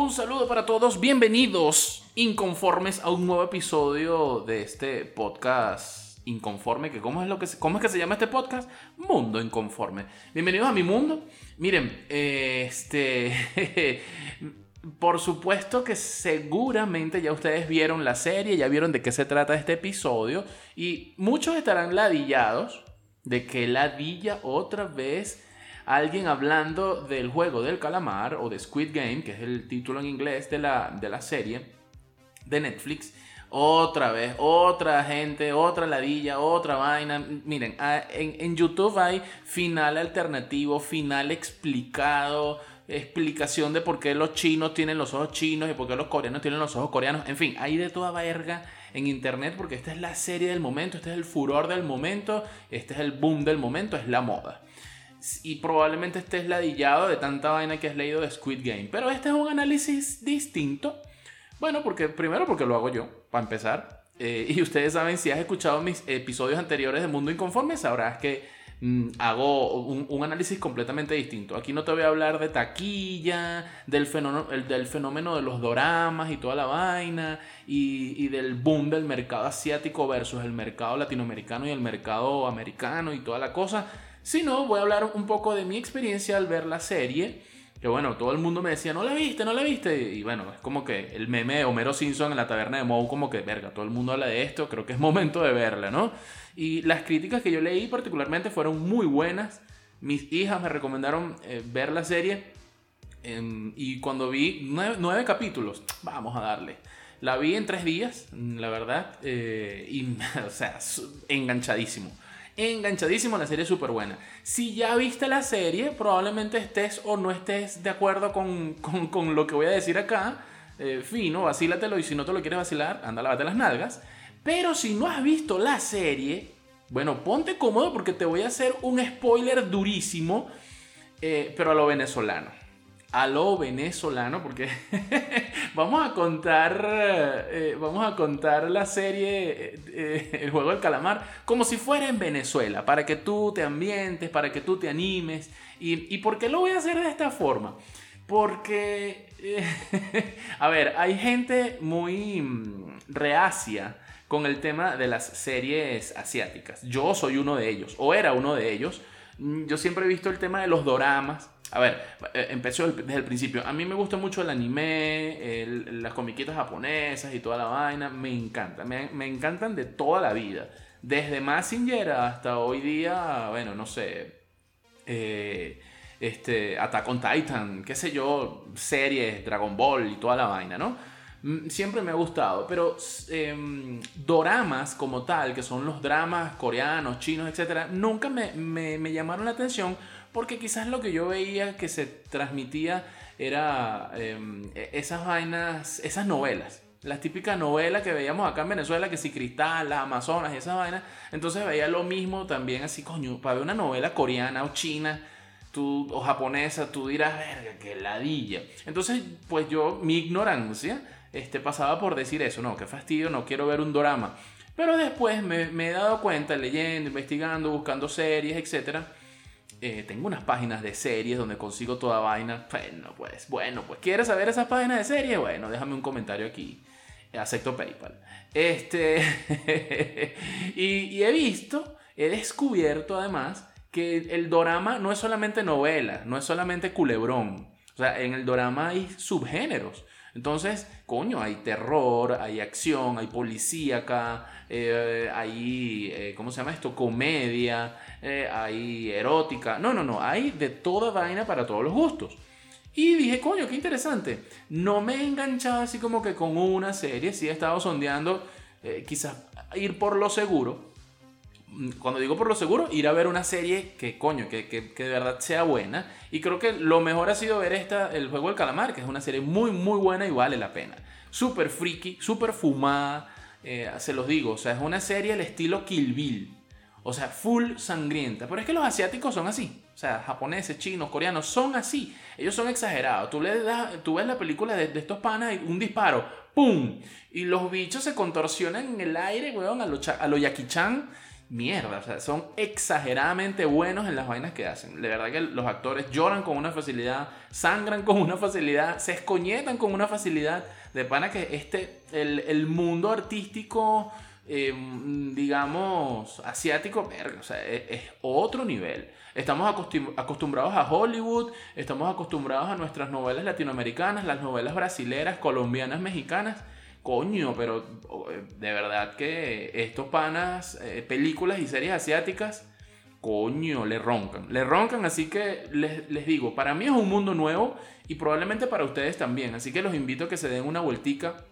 Un saludo para todos, bienvenidos inconformes a un nuevo episodio de este podcast inconforme, que cómo es lo que cómo es que se llama este podcast? Mundo inconforme. Bienvenidos a mi mundo. Miren, este por supuesto que seguramente ya ustedes vieron la serie, ya vieron de qué se trata este episodio y muchos estarán ladillados de que ladilla otra vez alguien hablando del juego del calamar o de Squid Game, que es el título en inglés de la, de la serie de Netflix. Otra vez, otra gente, otra ladilla, otra vaina. Miren, en, en YouTube hay final alternativo, final explicado, explicación de por qué los chinos tienen los ojos chinos y por qué los coreanos tienen los ojos coreanos. En fin, hay de toda verga en internet porque esta es la serie del momento, este es el furor del momento, este es el boom del momento, es la moda y probablemente estés ladillado de tanta vaina que has leído de Squid Game. Pero este es un análisis distinto. Bueno, porque primero porque lo hago yo, para empezar. Eh, y ustedes saben, si has escuchado mis episodios anteriores de Mundo Inconforme, sabrás que mm, hago un, análisis completamente distinto. Aquí no te voy a hablar de taquilla, del fenómeno, del fenómeno de los doramas y toda la vaina, y, y del boom del mercado asiático versus el mercado latinoamericano y el mercado americano y toda la cosa sino voy a hablar un poco de mi experiencia al ver la serie. Que bueno, todo el mundo me decía, no la viste, no la viste. Y bueno, es como que el meme de Homero Simpson en la taberna de Moe, como que, verga, todo el mundo habla de esto, creo que es momento de verla, ¿no? Y las críticas que yo leí particularmente fueron muy buenas. Mis hijas me recomendaron eh, ver la serie. Em, y cuando vi nueve, capítulos, vamos a darle. La vi en tres días, la verdad. Eh, y, o sea, enganchadísimo enganchadísimo, la serie es súper buena. Si ya viste la serie, probablemente estés o no estés de acuerdo con, lo que voy a decir acá. Eh, fino, vacílatelo y si no te lo quieres vacilar, anda, lávate las nalgas. Pero si no has visto la serie, bueno, ponte cómodo porque te voy a hacer un spoiler durísimo, eh, pero a lo venezolano a lo venezolano, porque vamos a contar, eh, vamos a contar la serie eh, El juego del calamar como si fuera en Venezuela, para que tú te ambientes, para que tú te animes. ¿Y, por qué lo voy a hacer de esta forma? Porque, eh, a ver, hay gente muy mm, reacia con el tema de las series asiáticas. Yo soy uno de ellos, o era uno de ellos. Mm, yo siempre he visto el tema de los doramas a ver, eh, empezó desde el principio. A mí me gusta mucho el anime, las comiquitas japonesas y toda la vaina. Me encanta. Me, encantan de toda la vida. Desde Massinger hasta hoy día, bueno, no sé. Eh, este, Attack on Titan, qué sé yo, series, Dragon Ball y toda la vaina, ¿no? Mm, siempre me ha gustado, pero em, doramas como tal, que son los dramas coreanos, chinos, etc., nunca me, me llamaron la atención porque quizás lo que yo veía que se transmitía era em, e-, esas vainas, esas novelas. Las típicas novelas que veíamos acá en Venezuela, que si Cristal, las Amazonas y esas vainas. Entonces veía lo mismo también así, coño, para ver una novela coreana o china o japonesa, tú dirás, verga, qué ladilla. Entonces, pues yo, mi ignorancia, este, pasaba por decir eso, no, qué fastidio, no quiero ver un drama. Pero después me, he dado cuenta, leyendo, investigando, buscando series, etcétera eh, tengo unas páginas de series donde consigo toda vaina. Bueno, pues, bueno, pues, ¿quieres saber esas páginas de series? Bueno, déjame un comentario aquí. Acepto PayPal. Este. y, he visto, he descubierto además que el dorama no es solamente novela, no es solamente culebrón. O sea, en el dorama hay subgéneros. Entonces, coño, hay terror, hay acción, hay policíaca, eh, hay, eh, ¿cómo se llama esto? Comedia, eh, hay erótica. No, no, no, hay de toda vaina para todos los gustos. Y dije, coño, qué interesante. No me he enganchado así como que con una serie, sí he estado sondeando, quizás ir por lo seguro, cuando digo por lo seguro, ir a ver una serie que, coño, que, que, que, de verdad sea buena. Y creo que lo mejor ha sido ver esta, El Juego del Calamar, que es una serie muy, muy buena y vale la pena. Súper freaky, súper fumada, eh, se los digo. O sea, es una serie al estilo Kill Bill. O sea, full sangrienta. Pero es que los asiáticos son así. O sea, japoneses, chinos, coreanos, son así. Ellos son exagerados. Tú, le das, tú ves la película de, estos panas y un disparo, ¡pum! Y los bichos se contorsionan en el aire, weón, a lo, a lo Chan. Mierda, o sea, son exageradamente buenos en las vainas que hacen. De verdad que los actores lloran con una facilidad, sangran con una facilidad, se escoñetan con una facilidad. De pana que este, el, el mundo artístico Em, digamos, asiático, o es, es, otro nivel. Estamos acostumbrados a Hollywood, estamos acostumbrados a nuestras novelas latinoamericanas, las novelas brasileras, colombianas, mexicanas. Coño, pero de verdad que estos panas, eh, películas y series asiáticas, coño, le roncan. Le roncan, así que les, les, digo, para mí es un mundo nuevo y probablemente para ustedes también. Así que los invito a que se den una vueltica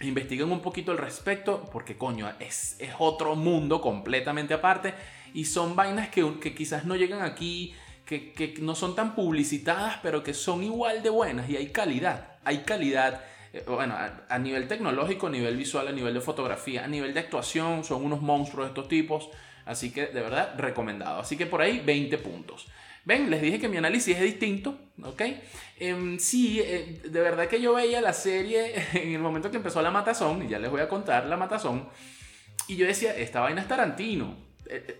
investiguen un poquito al respecto, porque coño, es, es otro mundo completamente aparte y son vainas que, que quizás no llegan aquí, que, que, no son tan publicitadas, pero que son igual de buenas y hay calidad, hay calidad. Eh, bueno, a, nivel tecnológico, a nivel visual, a nivel de fotografía, a nivel de actuación, son unos monstruos estos tipos. Así que de verdad recomendado. Así que por ahí 20 puntos. Ven, les dije que mi análisis es distinto, ¿ok? Em, sí, eh, de verdad que yo veía la serie en el momento que empezó la matazón, y ya les voy a contar la matazón, y yo decía, esta vaina es Tarantino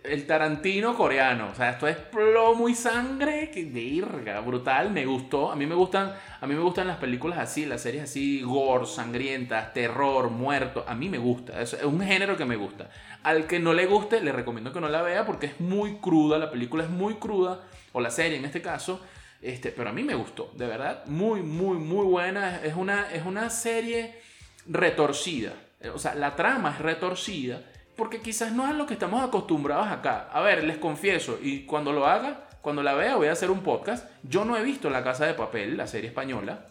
el Tarantino coreano. O sea, esto es plomo y sangre. Que verga, brutal. Me gustó. A mí me gustan, a mí me gustan las películas así, las series así, gore, sangrientas, terror, muerto. A mí me gusta. Es, un género que me gusta. Al que no le guste, le recomiendo que no la vea porque es muy cruda. La película es muy cruda. O la serie en este caso. Este, pero a mí me gustó. De verdad. Muy, muy, muy buena. Es una, es una serie retorcida. O sea, la trama es retorcida porque quizás no es lo que estamos acostumbrados acá. A ver, les confieso, y cuando lo haga, cuando la vea, voy a hacer un podcast. Yo no he visto La Casa de Papel, la serie española.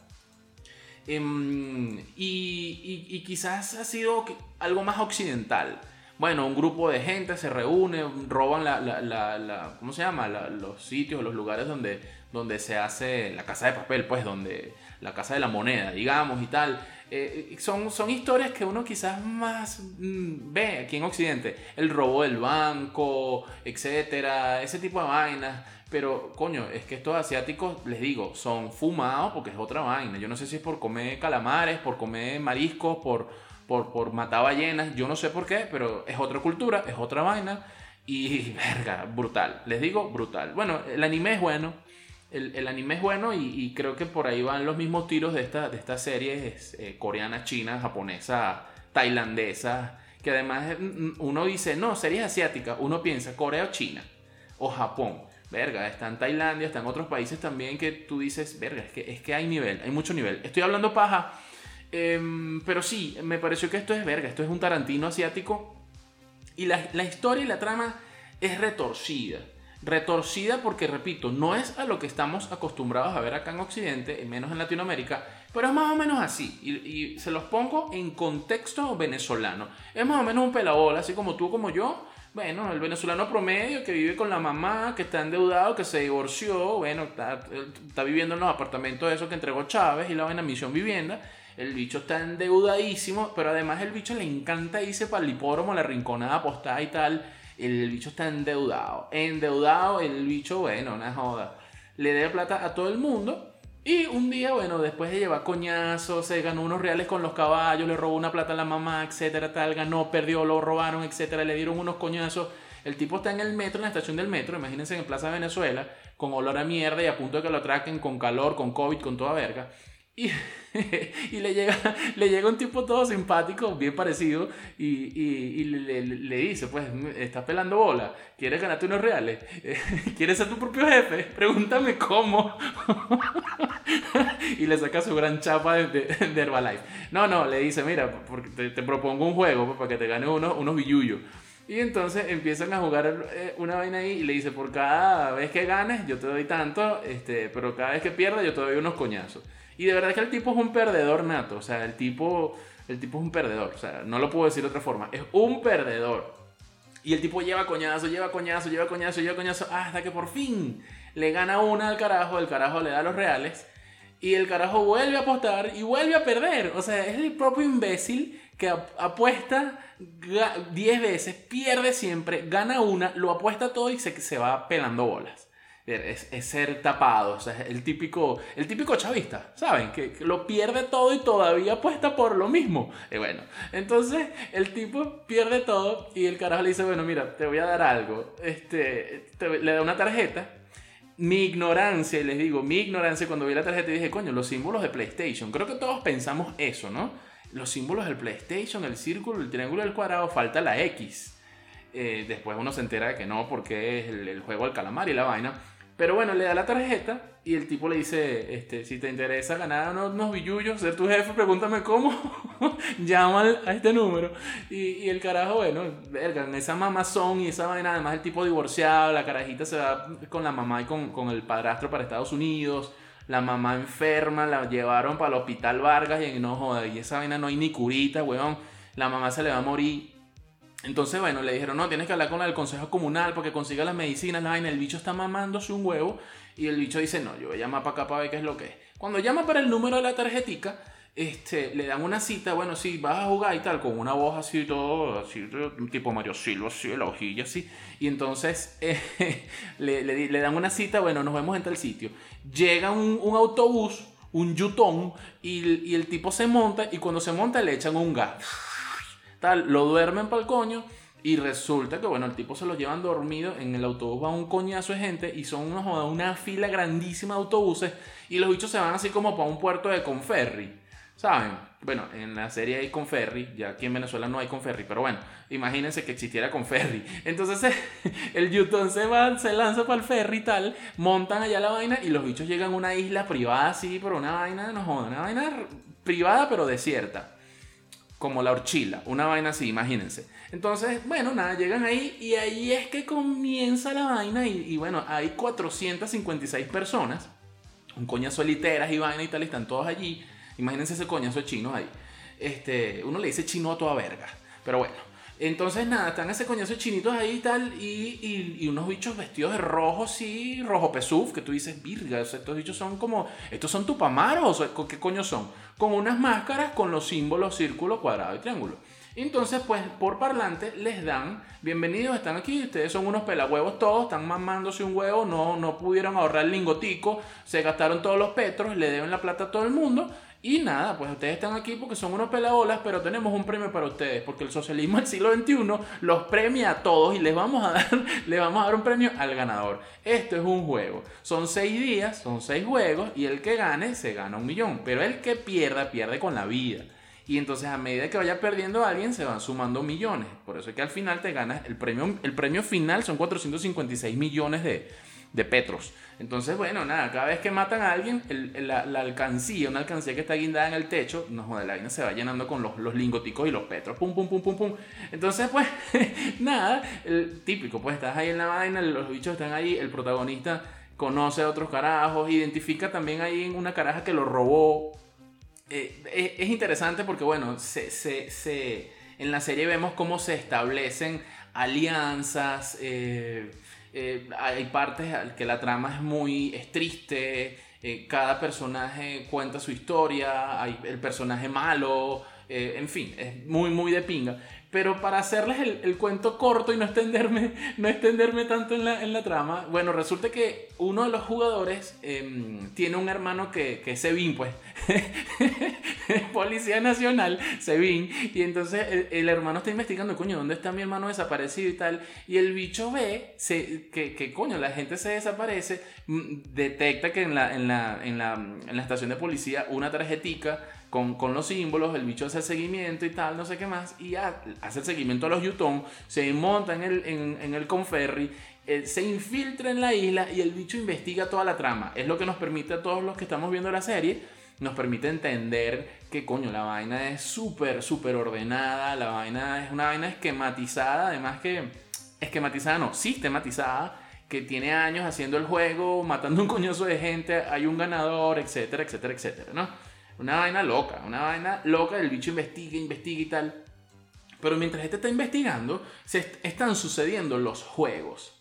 Em, y, quizás ha sido algo más occidental. Bueno, un grupo de gente se reúne, roban la, la, ¿cómo se llama? los sitios, los lugares donde, donde se hace la casa de papel, pues, donde la casa de la moneda, digamos, y tal. Eh, son, son historias que uno quizás más mm, ve aquí en Occidente. El robo del banco, etcétera, ese tipo de vainas. Pero, coño, es que estos asiáticos, les digo, son fumados porque es otra vaina. Yo no sé si es por comer calamares, por comer mariscos, por, por, por matar ballenas. Yo no sé por qué, pero es otra cultura, es otra vaina. Y, verga, brutal. Les digo, brutal. Bueno, el anime es bueno el, anime es bueno y, creo que por ahí van los mismos tiros de, esta, de estas series eh, coreana, china, japonesa, tailandesa, que además mm, mm, uno dice, no, series asiáticas, uno piensa Corea o China o Japón. Verga, está en Tailandia, está en otros países también que tú dices, verga, es que, es que hay nivel, hay mucho nivel. Estoy hablando paja, em, pero sí, me pareció que esto es verga, esto es un Tarantino asiático y la, la historia y la trama es retorcida retorcida porque, repito, no es a lo que estamos acostumbrados a ver acá en Occidente, menos en Latinoamérica, pero es más o menos así. Y, se los pongo en contexto venezolano. Es más o menos un pelabola, así como tú, como yo. Bueno, el venezolano promedio que vive con la mamá, que está endeudado, que se divorció, bueno, está, está viviendo en los apartamentos esos que entregó Chávez y la vaina Misión Vivienda. El bicho está endeudadísimo, pero además el bicho le encanta irse para el hipódromo, la rinconada apostada y tal el bicho está endeudado. Endeudado, el bicho, bueno, una joda. Le debe plata a todo el mundo. Y un día, bueno, después de llevar coñazos, se ganó unos reales con los caballos, le robó una plata a la mamá, etcétera, tal, ganó, perdió, lo robaron, etcétera, le dieron unos coñazos. El tipo está en el metro, en la estación del metro, imagínense en Plaza Venezuela, con olor a mierda y a punto de que lo atraquen con calor, con COVID, con toda verga. Y, le, llega, le llega un tipo todo simpático, bien parecido, y, le, dice, pues, estás pelando bola, ¿quieres ganarte unos reales? ¿Quieres ser tu propio jefe? Pregúntame cómo. y le saca su gran chapa de, Herbalife. No, no, le dice, mira, porque te, propongo un juego pues, para que te gane unos, unos billullos. Y entonces empiezan a jugar eh, una vaina ahí y le dice, por cada vez que ganes yo te doy tanto, este, pero cada vez que pierdas yo te doy unos coñazos. Y de verdad que el tipo es un perdedor nato. O sea, el tipo, el tipo es un perdedor. O sea, no lo puedo decir de otra forma. Es un perdedor. Y el tipo lleva coñazo, lleva coñazo, lleva coñazo, lleva coñazo, hasta que por fin le gana una al carajo, el carajo le da los reales. Y el carajo vuelve a apostar y vuelve a perder. O sea, es el propio imbécil que apuesta 10 veces, pierde siempre, gana una, lo apuesta todo y se, se va pelando bolas. Es, ser tapado, o sea, el típico, el típico chavista, ¿saben? Que, lo pierde todo y todavía apuesta por lo mismo. Y bueno, entonces el tipo pierde todo y el carajo le dice, bueno, mira, te voy a dar algo. Este, le da una tarjeta. Mi ignorancia, y les digo, mi ignorancia cuando vi la tarjeta dije, coño, los símbolos de PlayStation. Creo que todos pensamos eso, ¿no? Los símbolos del PlayStation, el círculo, el triángulo, el cuadrado, falta la X. Eh, después uno se entera de que no, porque es el, el juego del calamar y la vaina. Pero bueno, le da la tarjeta y el tipo le dice, este, si te interesa ganar unos, unos billullos, ser tu jefe, pregúntame cómo, llama a este número. Y, el carajo, bueno, verga, en esa mamazón y esa vaina, además el tipo divorciado, la carajita se va con la mamá y con, con el padrastro para Estados Unidos. La mamá enferma, la llevaron para el hospital Vargas y no joda, y esa vaina no hay ni curita, weón. La mamá se le va a morir entonces, bueno, le dijeron, no, tienes que hablar con el consejo comunal porque consiga las medicinas, la vaina. El bicho está mamándose un huevo y el bicho dice, no, yo voy a llamar para acá para ver qué es lo que es. Cuando llama para el número de la tarjetica, este, le dan una cita, bueno, sí, vas a jugar y tal, con una voz así, todo, así, tipo Mario Silva, así, la hojilla así. Y entonces eh, le, dan una cita, bueno, nos vemos en tal sitio. Llega un, autobús, un yutón, y, y el tipo se monta y cuando se monta le echan un gas tal, lo duermen para el coño. Y resulta que, bueno, el tipo se lo llevan dormido. En el autobús va un coñazo de gente y son una, fila grandísima de autobuses. Y los bichos se van así como para un puerto de Conferri. ¿Saben? Bueno, en la serie hay Conferri. Ya aquí en Venezuela no hay Conferri. Pero bueno, imagínense que existiera Conferri. Entonces el Yutón se, va, se lanza para el ferry y tal. Montan allá la vaina y los bichos llegan a una isla privada así. Por una vaina, no jodan, una vaina privada pero desierta como la horchila, una vaina así, imagínense. Entonces, bueno, nada, llegan ahí y ahí es que comienza la vaina y, bueno, hay 456 personas, un coñazo de literas y vaina y tal, están todos allí. Imagínense ese coñazo de chinos ahí. Este, uno le dice chino a toda verga, pero bueno. Entonces, nada, están ese coñazo de chinitos ahí y tal, y, unos bichos vestidos de rojo, sí, rojo pesuf, que tú dices, virga, estos bichos son como, estos son tupamaros, ¿qué coño son? Con unas máscaras con los símbolos círculo, cuadrado y triángulo. Entonces, pues, por parlante les dan, bienvenidos, están aquí, ustedes son unos pelahuevos todos, están mamándose un huevo, no, no pudieron ahorrar el lingotico, se gastaron todos los petros, le deben la plata a todo el mundo, y nada, pues ustedes están aquí porque son unos pelabolas, pero tenemos un premio para ustedes, porque el socialismo del siglo XXI los premia a todos y les vamos a dar, les vamos a dar un premio al ganador. Esto es un juego. Son seis días, son seis juegos, y el que gane se gana un millón. Pero el que pierda, pierde con la vida. Y entonces a medida que vaya perdiendo alguien, se van sumando millones. Por eso es que al final te ganas el premio, el premio final son 456 millones de, de petros. Entonces, bueno, nada, cada vez que matan a alguien, la, alcancía, una alcancía que está guindada en el techo, no joder, la vaina se va llenando con los, lingoticos y los petros, pum, pum, pum, pum, pum. Entonces, pues, nada, el típico, pues estás ahí en la vaina, los bichos están ahí, el protagonista conoce a otros carajos, identifica también ahí una caraja que lo robó. Eh, es, interesante porque, bueno, se, se, se, en la serie vemos cómo se establecen alianzas. Eh, eh, hay partes que la trama es muy es triste, eh, cada personaje cuenta su historia, hay el personaje malo, eh, en fin, es muy, muy de pinga. Pero para hacerles el, cuento corto y no extenderme, no extenderme tanto en la, en la, trama, bueno, resulta que uno de los jugadores em, tiene un hermano que, que es pues, Policía Nacional, Sevin, y entonces el, hermano está investigando, coño, ¿dónde está mi hermano desaparecido y tal? Y el bicho ve que, que, coño, la gente se desaparece, mm, detecta que en la, en la, en la, en la estación de policía una tarjetica con, con, los símbolos, el bicho hace el seguimiento y tal, no sé qué más, y hace el seguimiento a los Yutón, se monta en el, en, el Conferri, eh, se infiltra en la isla y el bicho investiga toda la trama. Es lo que nos permite a todos los que estamos viendo la serie, nos permite entender que coño, la vaina es súper, súper ordenada, la vaina es una vaina esquematizada, además que esquematizada no, sistematizada que tiene años haciendo el juego, matando un coñoso de gente, hay un ganador, etcétera, etcétera, etcétera, ¿no? Una vaina loca, una vaina loca, el bicho investiga, investiga y tal. Pero mientras este está investigando, se están sucediendo los juegos.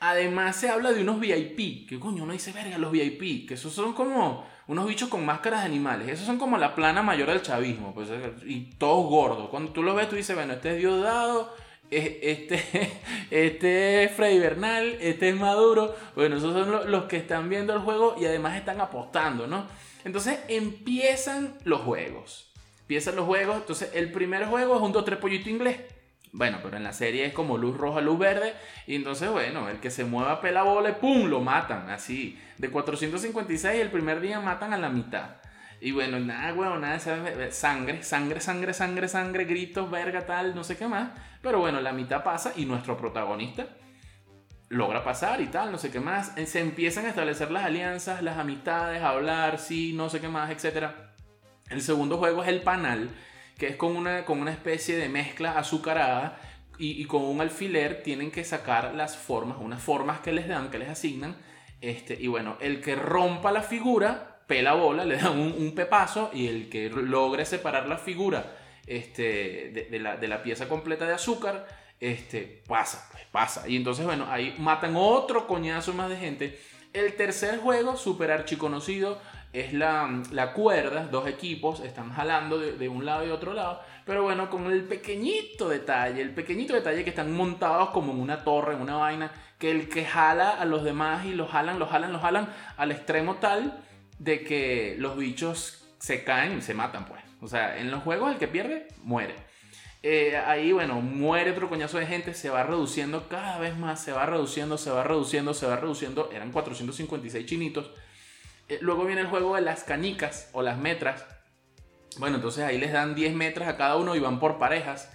Además se habla de unos VIP, que coño uno dice, verga, los VIP, que esos son como unos bichos con máscaras de animales, esos son como la plana mayor del chavismo, pues, y todos gordos. Cuando tú los ves, tú dices, bueno, este es Diosdado, este, este es Freddy Bernal, este es Maduro, bueno, esos son los que están viendo el juego y además están apostando, ¿no? Entonces empiezan los juegos. Empiezan los juegos, entonces el primer juego es un 2-3 pollito inglés. Bueno, pero en la serie es como luz roja, luz verde. Y entonces, bueno, el que se mueva pela bola y ¡pum! lo matan. Así. De 456 el primer día matan a la mitad. Y bueno, nada, bueno, nada, sangre, sangre, sangre, sangre, sangre, gritos, verga, tal, no sé qué más. Pero bueno, la mitad pasa y nuestro protagonista logra pasar y tal, no sé qué más. Se empiezan a establecer las alianzas, las amistades, hablar, sí, no sé qué más, etc. El segundo juego es el panal que es con una, con una especie de mezcla azucarada y, con un alfiler tienen que sacar las formas, unas formas que les dan, que les asignan. Este, y bueno, el que rompa la figura, pela bola, le dan un, pepazo y el que logre separar la figura este, de, la, de la pieza completa de azúcar, este, pasa, pues pasa. Y entonces, bueno, ahí matan otro coñazo más de gente. El tercer juego, super archiconocido, es la, la cuerda, dos equipos están jalando de, un lado y otro lado, pero bueno, con el pequeñito detalle, el pequeñito detalle que están montados como en una torre, en una vaina, que el que jala a los demás y los jalan, los jalan, los jalan al extremo tal de que los bichos se caen y se matan, pues. O sea, en los juegos el que pierde, muere. Eh, ahí, bueno, muere otro coñazo de gente, se va reduciendo cada vez más, se va reduciendo, se va reduciendo, se va reduciendo. Eran 456 chinitos eh, luego viene el juego de las canicas o las metras. Bueno, entonces ahí les dan 10 metros a cada uno y van por parejas.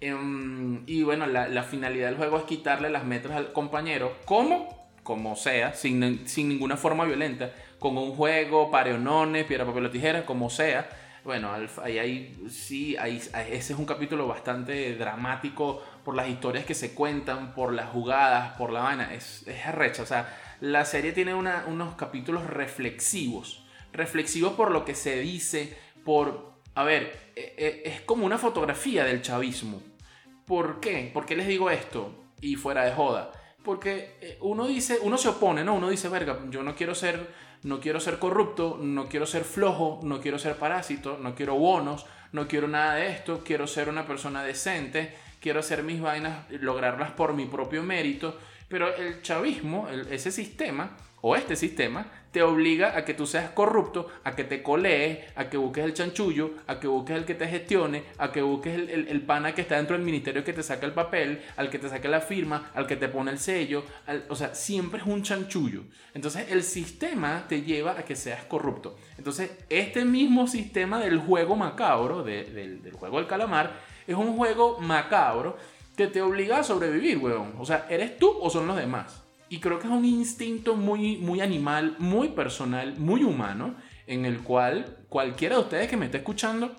Em, y bueno, la, finalidad del juego es quitarle las metras al compañero. Como sea, sin, ninguna forma violenta. Con un juego, pareonones, piedra, papel o tijera, como sea. Bueno, ahí, ahí sí, ahí, ese es un capítulo bastante dramático por las historias que se cuentan, por las jugadas, por la vaina. Es, es o sea, la serie tiene unos capítulos reflexivos. Reflexivos por lo que se dice, por... A ver, e, e, es como una fotografía del chavismo. ¿Por qué? ¿Por qué les digo esto? Y fuera de joda. Porque eh, uno dice, uno se opone, ¿no? Uno dice, verga, yo no quiero ser, no quiero ser corrupto, no quiero ser flojo, no quiero ser parásito, no quiero bonos, no quiero nada de esto, quiero ser una persona decente, quiero hacer mis vainas, lograrlas por mi propio mérito pero el chavismo, ese sistema, o este sistema, te obliga a que tú seas corrupto, a que te colees, a que busques el chanchullo, a que busques el que te gestione, a que busques el, pana que está dentro del ministerio que te saca el papel, al que te saque la firma, al que te pone el sello. o sea, siempre es un chanchullo. Entonces el sistema te lleva a que seas corrupto. Entonces este mismo sistema del juego macabro, del, del juego del calamar, es un juego macabro que te obliga a sobrevivir, weón. O sea, ¿eres tú o son los demás? Y creo que es un instinto muy, muy animal, muy personal, muy humano, en el cual cualquiera de ustedes que me esté escuchando,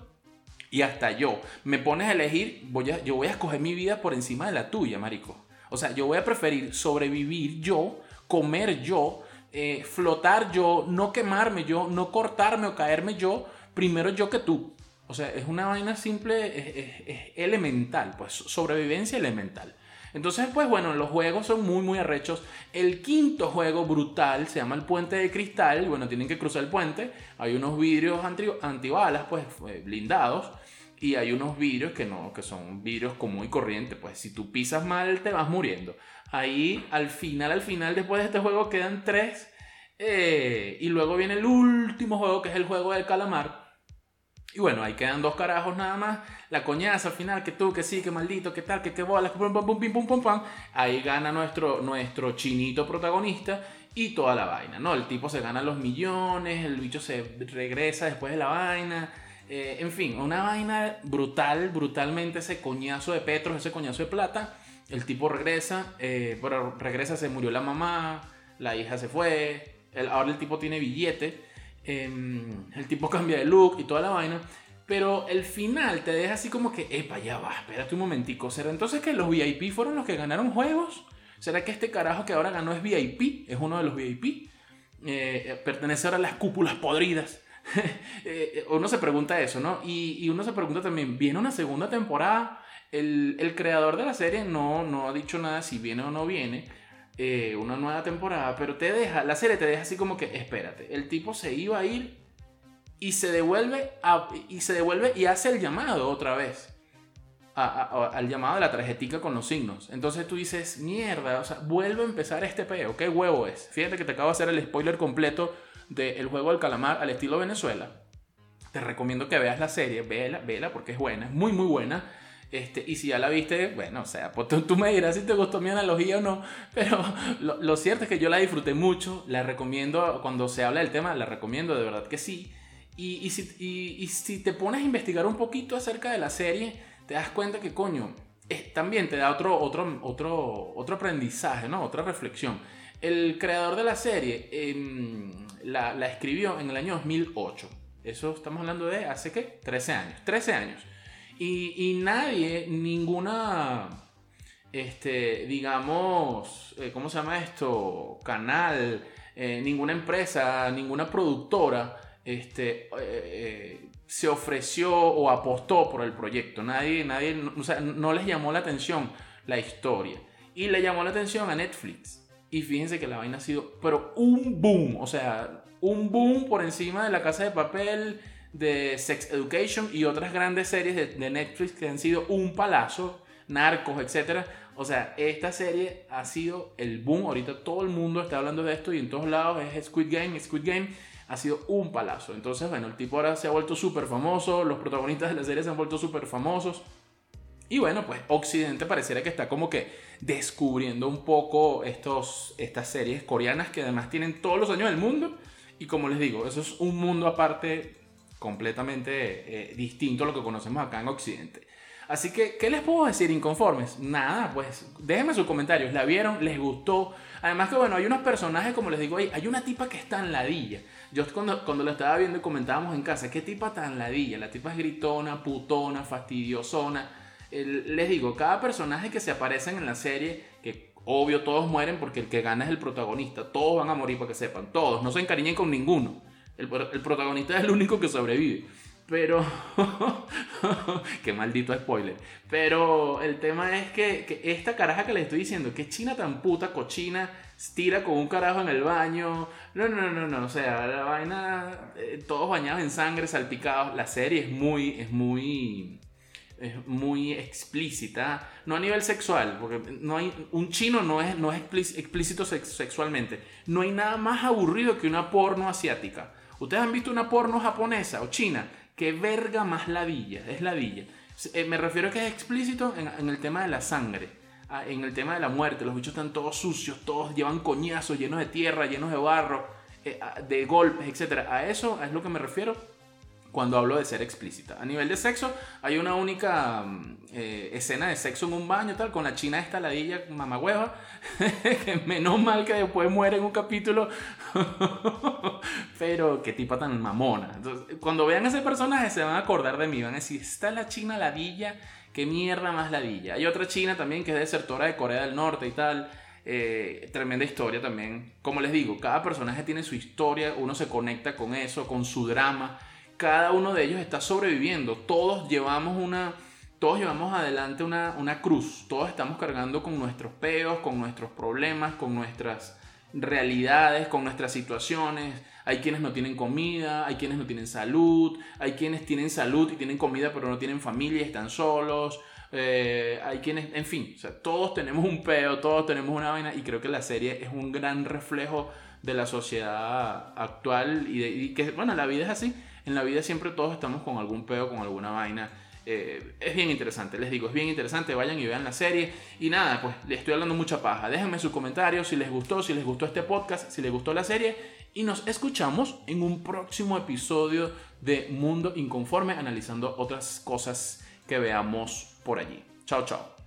y hasta yo, me pones a elegir, voy a, yo voy a escoger mi vida por encima de la tuya, marico. O sea, yo voy a preferir sobrevivir yo, comer yo, eh, flotar yo, no quemarme yo, no cortarme o caerme yo, primero yo que tú. O sea, es una vaina simple, es, elemental, pues sobrevivencia elemental. Entonces, pues bueno, los juegos son muy, muy arrechos. El quinto juego brutal se llama el puente de cristal. Bueno, tienen que cruzar el puente. Hay unos vidrios antibalas, pues eh, blindados. Y hay unos vidrios que no, que son vidrios común y corriente. Pues si tú pisas mal, te vas muriendo. Ahí, al final, al final, después de este juego, quedan tres. Eh, y luego viene el último juego, que es el juego del calamar y bueno, ahí quedan dos carajos nada más. La coñaza al final, que tú, que sí, que maldito, que tal, que qué bola, que pum, pum, pum, pum, pum, pum, Ahí gana nuestro, nuestro chinito protagonista y toda la vaina, ¿no? El tipo se gana los millones, el bicho se regresa después de la vaina. Eh, en fin, una vaina brutal, brutalmente ese coñazo de Petros, ese coñazo de plata. El tipo regresa, eh, pero regresa, se murió la mamá, la hija se fue, ahora el tipo tiene billete el tipo cambia de look y toda la vaina. Pero el final te deja así como que, epa, ya va, espérate un momentico. ¿Será entonces que los VIP fueron los que ganaron juegos? ¿Será que este carajo que ahora ganó es VIP? Es uno de los VIP. Eh, pertenece ahora a las cúpulas podridas eh, uno se pregunta eso, ¿no? Y, y, uno se pregunta también, ¿viene una segunda temporada? El, el, creador de la serie no, no ha dicho nada si viene o no viene eh, una nueva temporada, pero te deja, la serie te deja así como que, espérate, el tipo se iba a ir y se devuelve, y, se devuelve y hace el llamado otra vez. al llamado de la tarjetica con los signos. Entonces tú dices, mierda, o sea, vuelve a empezar este peo, ¿qué huevo es? Fíjate que te acabo de hacer el spoiler completo del juego del calamar al estilo Venezuela. Te recomiendo que veas la serie, vela, vela porque es buena, es muy muy buena. Este, y si ya la viste, bueno, o sea, pues tú, me dirás si te gustó mi analogía o no, pero lo, cierto es que yo la disfruté mucho, la recomiendo, cuando se habla del tema, la recomiendo, de verdad que sí. Y, si, te pones a investigar un poquito acerca de la serie, te das cuenta que, coño, también te da otro, otro, otro, otro aprendizaje, ¿no? Otra reflexión. El creador de la serie em, la, la, escribió en el año 2008. Eso estamos hablando de hace, ¿qué? 13 años. 13 años. Y, nadie, ninguna, este, digamos, eh, ¿cómo se llama esto? Canal, eh, ninguna empresa, ninguna productora este, eh, se ofreció o apostó por el proyecto. Nadie, nadie, o sea, no les llamó la atención la historia. Y le llamó la atención a Netflix. Y fíjense que la vaina ha sido, pero un boom, o sea, un boom por encima de la casa de papel, de Sex Education y otras grandes series de, Netflix que han sido un palazo, narcos, etc. O sea, esta serie ha sido el boom. Ahorita todo el mundo está hablando de esto y en todos lados es Squid Game, Squid Game ha sido un palazo. Entonces, bueno, el tipo ahora se ha vuelto súper famoso, los protagonistas de la serie se han vuelto súper famosos. Y bueno, pues Occidente pareciera que está como que descubriendo un poco estos, estas series coreanas que además tienen todos los años del mundo. Y como les digo, eso es un mundo aparte completamente eh, distinto a lo que conocemos acá en Occidente. Así que, ¿qué les puedo decir inconformes? Nada, pues déjenme sus comentarios. ¿La vieron? ¿Les gustó? Además que, bueno, hay unos personajes, como les digo, hay, hay una tipa que está en ladilla. Yo cuando, cuando lo estaba viendo y comentábamos en casa, ¿qué tipa tan ladilla? La tipa es gritona, putona, fastidiosona. les digo, cada personaje que se aparecen en la serie, que obvio todos mueren porque el que gana es el protagonista. Todos van a morir para que sepan. Todos. No se encariñen con ninguno. El, el protagonista es el único que sobrevive. Pero. qué maldito spoiler. Pero el tema es que, esta caraja que le estoy diciendo, que china tan puta, cochina, tira con un carajo en el baño. No, no, no, no. O sea, la vaina. Eh, todos bañados en sangre, salpicados. La serie es muy. Es muy. Es muy explícita. No a nivel sexual, porque no hay. Un chino no es, no es explícito sexualmente. No hay nada más aburrido que una porno asiática. ¿Ustedes han visto una porno japonesa o china? ¿Qué verga más ladilla? Es ladilla. Eh, me refiero a que es explícito en, el tema de la sangre, en el tema de la muerte. Los bichos están todos sucios, todos llevan coñazos, llenos de tierra, llenos de barro, eh, de golpes, etc. A eso es lo que me refiero cuando hablo de ser explícita. A nivel de sexo, hay una única mm, eh, escena de sexo en un baño, tal, con la china esta ladilla mamagüeva, que menos mal que después muere en un capítulo, pero qué tipa tan mamona. Entonces, cuando vean ese personaje se van a acordar de mí, van a decir, está la china ladilla, qué mierda más ladilla. Hay otra china también que es desertora de Corea del Norte y tal. Eh, tremenda historia también. Como les digo, cada personaje tiene su historia, uno se conecta con eso, con su drama cada uno de ellos está sobreviviendo. Todos llevamos una, todos llevamos adelante una, una cruz. Todos estamos cargando con nuestros peos, con nuestros problemas, con nuestras realidades, con nuestras situaciones. Hay quienes no tienen comida, hay quienes no tienen salud, hay quienes tienen salud y tienen comida pero no tienen familia y están solos. Eh, hay quienes, en fin, todos tenemos un peo, todos tenemos una vaina y creo que la serie es un gran reflejo de la sociedad actual y, y que, bueno, la vida es así en la vida siempre todos estamos con algún pedo, con alguna vaina. Eh, es bien interesante, les digo, es bien interesante, vayan y vean la serie. Y nada, pues les estoy hablando mucha paja. Déjenme sus comentarios si les gustó, si les gustó este podcast, si les gustó la serie. Y nos escuchamos en un próximo episodio de Mundo Inconforme, analizando otras cosas que veamos por allí. Chao, chao.